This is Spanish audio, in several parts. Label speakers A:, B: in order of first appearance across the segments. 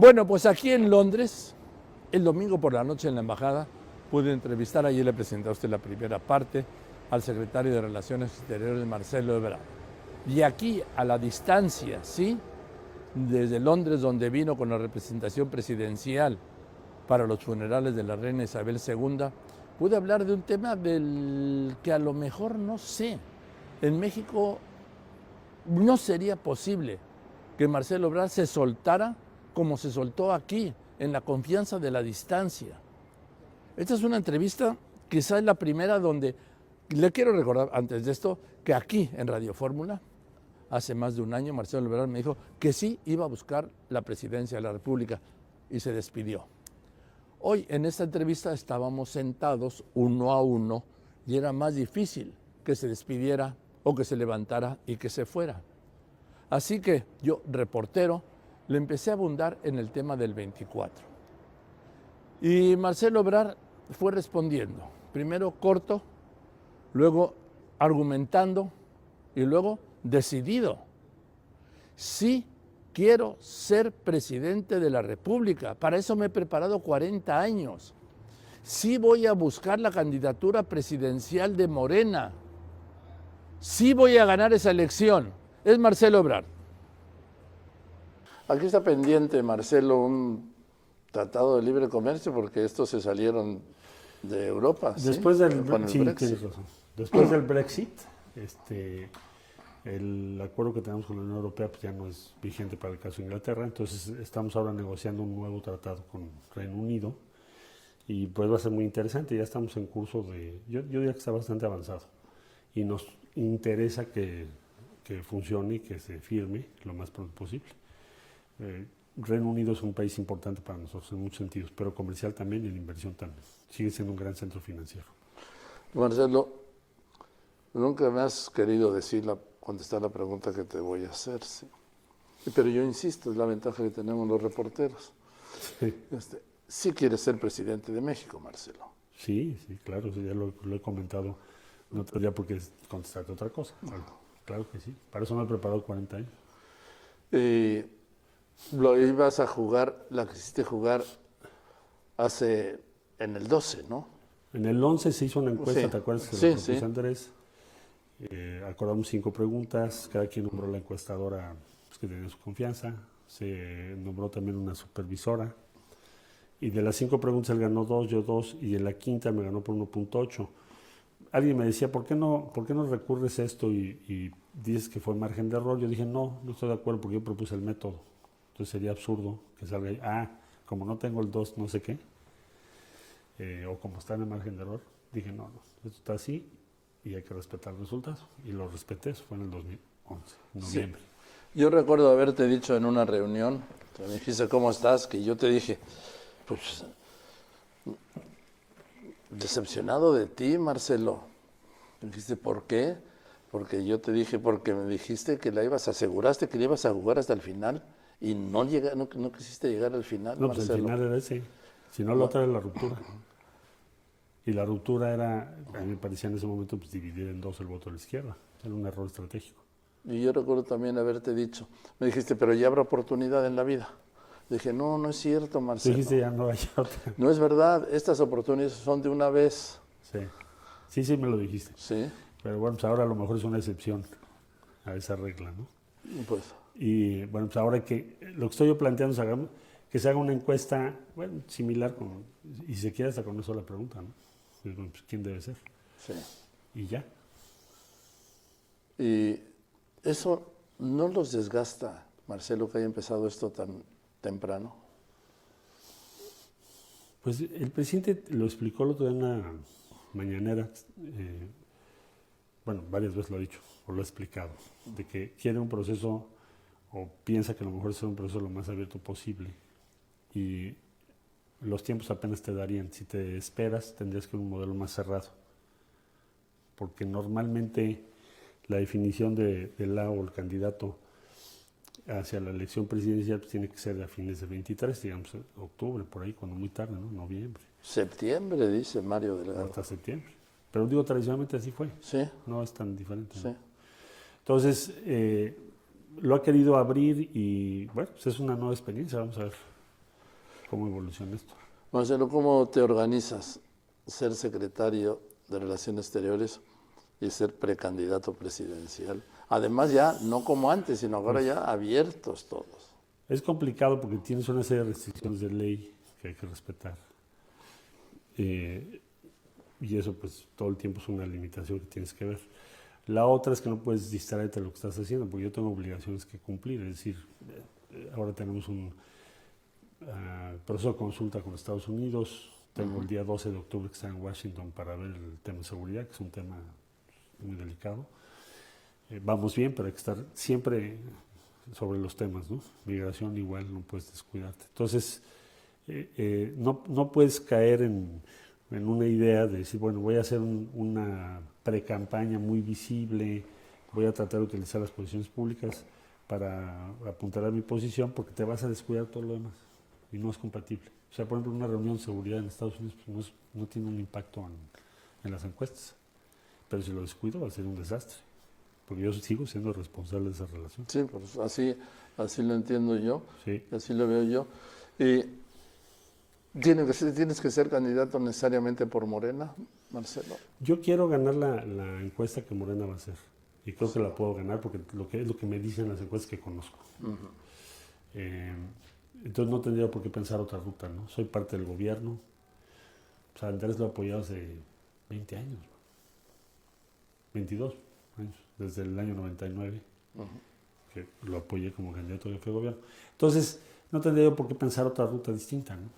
A: Bueno, pues aquí en Londres, el domingo por la noche en la embajada, pude entrevistar, ayer le presenté a usted la primera parte, al secretario de Relaciones Exteriores, Marcelo Ebrard. Y aquí, a la distancia, ¿sí? Desde Londres, donde vino con la representación presidencial para los funerales de la reina Isabel II, pude hablar de un tema del que a lo mejor no sé. En México no sería posible que Marcelo Ebrard se soltara como se soltó aquí, en la confianza de la distancia. Esta es una entrevista, quizás la primera donde le quiero recordar antes de esto que aquí en Radio Fórmula, hace más de un año, Marcelo Ebrard me dijo que sí iba a buscar la presidencia de la República y se despidió. Hoy en esta entrevista estábamos sentados uno a uno y era más difícil que se despidiera o que se levantara y que se fuera. Así que yo, reportero, le empecé a abundar en el tema del 24. Y Marcelo Obrar fue respondiendo, primero corto, luego argumentando y luego decidido. Sí quiero ser presidente de la República, para eso me he preparado 40 años. Sí voy a buscar la candidatura presidencial de Morena. Sí voy a ganar esa elección. Es Marcelo Obrar. Aquí está pendiente, Marcelo, un tratado de libre comercio porque estos se salieron de Europa.
B: Después del, Brexit. Después del Brexit, este, el acuerdo que tenemos con la Unión Europea pues ya no es vigente para el caso de Inglaterra, entonces estamos ahora negociando un nuevo tratado con Reino Unido y pues va a ser muy interesante, ya estamos en curso de, yo, yo diría que está bastante avanzado y nos interesa que, que funcione y que se firme lo más pronto posible. Eh, Reino Unido es un país importante para nosotros en muchos sentidos, pero comercial también y en inversión también. Sigue siendo un gran centro financiero.
A: Marcelo, nunca me has querido decir la, contestar la pregunta que te voy a hacer, sí. Pero yo insisto, es la ventaja que tenemos los reporteros. Sí. Este, sí quieres ser presidente de México, Marcelo.
B: Sí, sí, claro, ya lo, he comentado. No tendría por qué contestarte otra cosa. Claro, que sí. Para eso me he preparado 40 años.
A: Eh, lo ibas a jugar, la que hiciste jugar hace en el 12, ¿no?
B: En el 11 se hizo una encuesta, ¿te acuerdas? Sí, sí. Andrés. Eh, acordamos cinco preguntas, cada quien nombró la encuestadora pues, que tenía su confianza, se nombró también una supervisora, y de las cinco preguntas él ganó dos, yo dos, y en la quinta me ganó por 1.8. Alguien me decía, ¿por qué no, por qué no recurres a esto y, y dices que fue margen de error? Yo dije, no, no estoy de acuerdo porque yo propuse el método. Entonces sería absurdo que salga ahí, ah, como no tengo el 2, no sé qué, eh, o como está en el margen de error, dije, no, no, esto está así y hay que respetar el resultado. Y lo respeté, eso fue en el 2011, en noviembre.
A: Yo recuerdo haberte dicho en una reunión, me dijiste, ¿cómo estás? Que yo te dije, pues, decepcionado de ti, Marcelo. Me dijiste, ¿por qué? Porque yo te dije, porque me dijiste que la ibas, aseguraste que la ibas a jugar hasta el final y no, llega, no, no quisiste llegar al final.
B: No, pues el final era ese. Si no, la otra era la ruptura. Y la ruptura era, a mí me parecía en ese momento, pues, dividir en dos el voto de la izquierda. Era un error estratégico.
A: Y yo recuerdo también haberte dicho, me dijiste, pero ya habrá oportunidad en la vida. Dije, no, no es cierto, Marcelo.
B: Dijiste, ya no hay otra.
A: No es verdad, estas oportunidades son de una vez.
B: Sí, sí, sí me lo dijiste.
A: Sí.
B: Pero bueno, pues ahora a lo mejor es una excepción a esa regla, ¿no?
A: Pues
B: y bueno, pues ahora que lo que estoy yo planteando es que se haga una encuesta, bueno, similar con, y se quiere hasta con una sola pregunta, ¿no? Pues, ¿Quién debe ser?
A: Sí.
B: Y ya.
A: Y eso no los desgasta, Marcelo, que haya empezado esto tan temprano.
B: Pues el presidente lo explicó el otro día en una mañanera, eh, bueno, varias veces lo ha dicho, o lo ha explicado, de que quiere un proceso o piensa que a lo mejor es un proceso lo más abierto posible y los tiempos apenas te darían. Si te esperas, tendrías que ir un modelo más cerrado. Porque normalmente la definición de, la o el candidato hacia la elección presidencial pues, tiene que ser a fines de 23, digamos, octubre, por ahí, cuando muy tarde, ¿no? Noviembre.
A: Septiembre, dice Mario Delgado.
B: hasta septiembre. Pero digo, tradicionalmente así fue.
A: Sí.
B: No es tan diferente.
A: Sí.
B: Entonces, eh, lo ha querido abrir y bueno, pues es una nueva experiencia, vamos a ver cómo evoluciona esto.
A: Marcelo, ¿cómo te organizas ser secretario de Relaciones Exteriores y ser precandidato presidencial? Además ya no como antes, sino ahora ya abiertos todos.
B: Es complicado porque tienes una serie de restricciones de ley que hay que respetar. Eh, y eso pues todo el tiempo es una limitación que tienes que ver. La otra es que no puedes distraerte de lo que estás haciendo, porque yo tengo obligaciones que cumplir. Es decir, eh, ahora tenemos un uh, proceso de consulta con Estados Unidos. Tengo el día 12 de octubre que está en Washington para ver el tema de seguridad, que es un tema muy delicado. Eh, vamos bien, pero hay que estar siempre sobre los temas, ¿no? Migración igual no puedes descuidarte. Entonces, eh, eh, no, no, puedes caer en, en, una idea de decir, bueno, voy a hacer un, una pre-campaña muy visible, voy a tratar de utilizar las posiciones públicas para apuntar a mi posición, porque te vas a descuidar todo lo demás y no es compatible. O sea, por ejemplo, una reunión de seguridad en Estados Unidos pues, no, no, tiene un impacto en, en las encuestas, pero si lo descuido va a ser un desastre porque yo sigo siendo responsable de esa relación.
A: Sí, pues así, así lo entiendo yo, sí. así lo veo yo. Y ¿tienes que, ser, ¿Tienes que ser candidato necesariamente por Morena, Marcelo?
B: Yo quiero ganar la, la encuesta que Morena va a hacer. Y creo que la puedo ganar porque lo que es lo que me dicen las encuestas que conozco. eh, entonces no tendría por qué pensar otra ruta, ¿no? Soy parte del gobierno. O sea, Andrés lo ha apoyado hace 20 años. 22 años desde el año 99, que lo apoyé como candidato de gobierno. Entonces, no tendría yo por qué pensar otra ruta distinta, ¿no?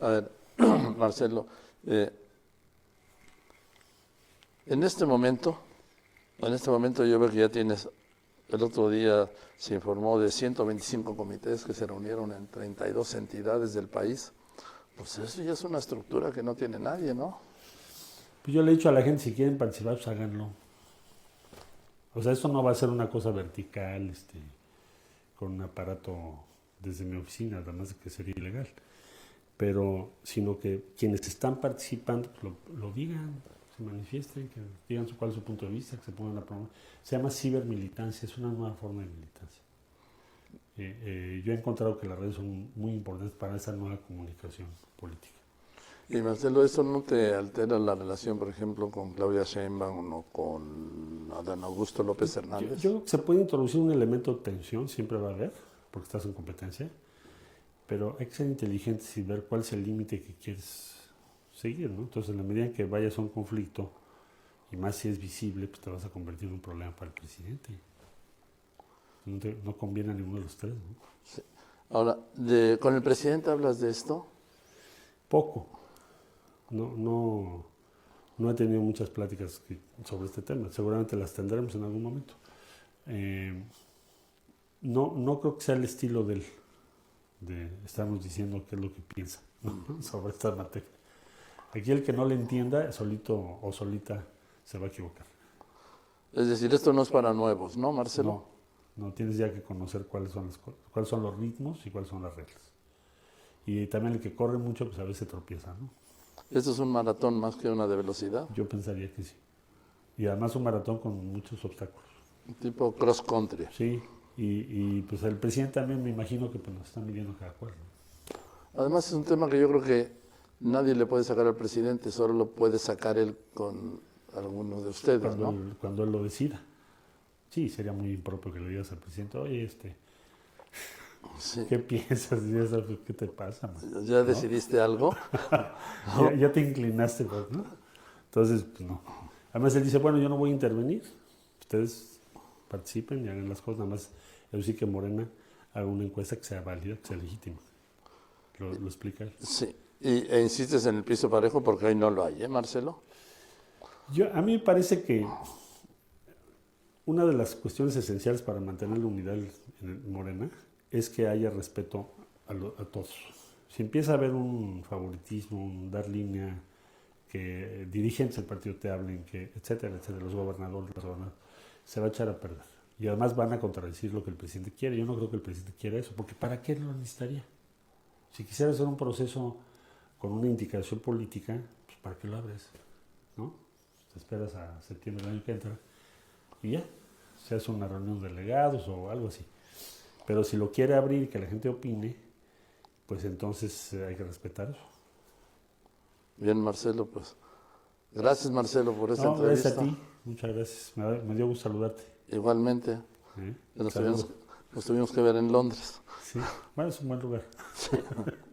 A: A ver, Marcelo, eh, en este momento, en este momento yo veo que ya tienes, el otro día se informó de 125 comités que se reunieron en 32 entidades del país. Pues eso ya es una estructura que no tiene nadie, ¿no?
B: Pues yo le he dicho a la gente, si quieren participar, pues háganlo. O sea, esto no va a ser una cosa vertical, este, con un aparato desde mi oficina, además de que sería ilegal. Pero, sino que quienes están participando pues lo, digan, se manifiesten, que digan cuál es su punto de vista, que se pongan a promover. Se llama cibermilitancia, es una nueva forma de militancia. Eh, eh, yo he encontrado que las redes son muy importantes para esa nueva comunicación política.
A: Y Marcelo, ¿eso no te altera la relación, por ejemplo, con Claudia Sheinbaum o con Adán Augusto López Hernández?
B: Yo, creo que se puede introducir un elemento de tensión, siempre va a haber, porque estás en competencia, pero hay que ser inteligentes y ver cuál es el límite que quieres seguir, ¿no? Entonces, en la medida en que vayas a un conflicto, y más si es visible, pues te vas a convertir en un problema para el presidente. No, no conviene a ninguno de los tres, ¿no?
A: Ahora, de, ¿con el presidente hablas de esto?
B: Poco no, no, no he tenido muchas pláticas sobre este tema. Seguramente las tendremos en algún momento. Eh, no, no creo que sea el estilo del de estarnos diciendo qué es lo que piensa sobre esta materia. Aquí el que no le entienda, solito o solita, se va a equivocar.
A: Es decir, esto no es para nuevos, ¿no, Marcelo?
B: No, no tienes ya que conocer cuáles son, las, cuáles son los ritmos y cuáles son las reglas. Y también el que corre mucho, pues a veces tropieza, ¿no?
A: ¿Esto es un maratón más que una de velocidad?
B: Yo pensaría que sí. Y además un maratón con muchos obstáculos.
A: Tipo cross country.
B: Sí, y, pues el presidente también me imagino que pues, nos está midiendo cada cual.
A: Además es un tema que yo creo que nadie le puede sacar al presidente, solo lo puede sacar él con alguno de ustedes,
B: cuando,
A: ¿no?
B: él, cuando él lo decida. Sí, sería muy impropio que le digas al presidente, oye, este, ¿Qué piensas? ¿Qué te pasa?
A: ¿Ya decidiste algo?
B: ya, te inclinaste, pues, ¿no? Entonces, pues no. Además, él dice, bueno, yo no voy a intervenir. Ustedes participen y hagan las cosas. Nada más, yo sí que Morena haga una encuesta que sea válida, que sea legítima. ¿Lo, lo explica él?
A: Sí. Y, e insistes en el piso parejo porque hoy no lo hay, ¿eh, Marcelo?
B: Yo, a mí me parece que una de las cuestiones esenciales para mantener la unidad en Morena es que haya respeto a, todos. Si empieza a haber un favoritismo, un dar línea, que dirigentes del partido te hablen, que etcétera, etcétera, los gobernadores, los gobernadores, se va a echar a perder. Y además van a contradecir lo que el presidente quiere. Yo no creo que el presidente quiera eso, porque ¿para qué lo necesitaría? Si quisiera hacer un proceso con una indicación política, pues ¿para qué lo abres? ¿No? Te esperas a septiembre del año que entra y ya, se hace una reunión de delegados o algo así. Pero si lo quiere abrir que la gente opine, pues entonces eh, hay que respetar eso.
A: Bien, Marcelo, pues. Gracias, Marcelo, por esta entrevista.
B: Gracias a ti, muchas gracias. Me, dio gusto saludarte.
A: Igualmente. Nos, tuvimos, nos, tuvimos, que ver en Londres.
B: Sí, bueno, es un buen lugar.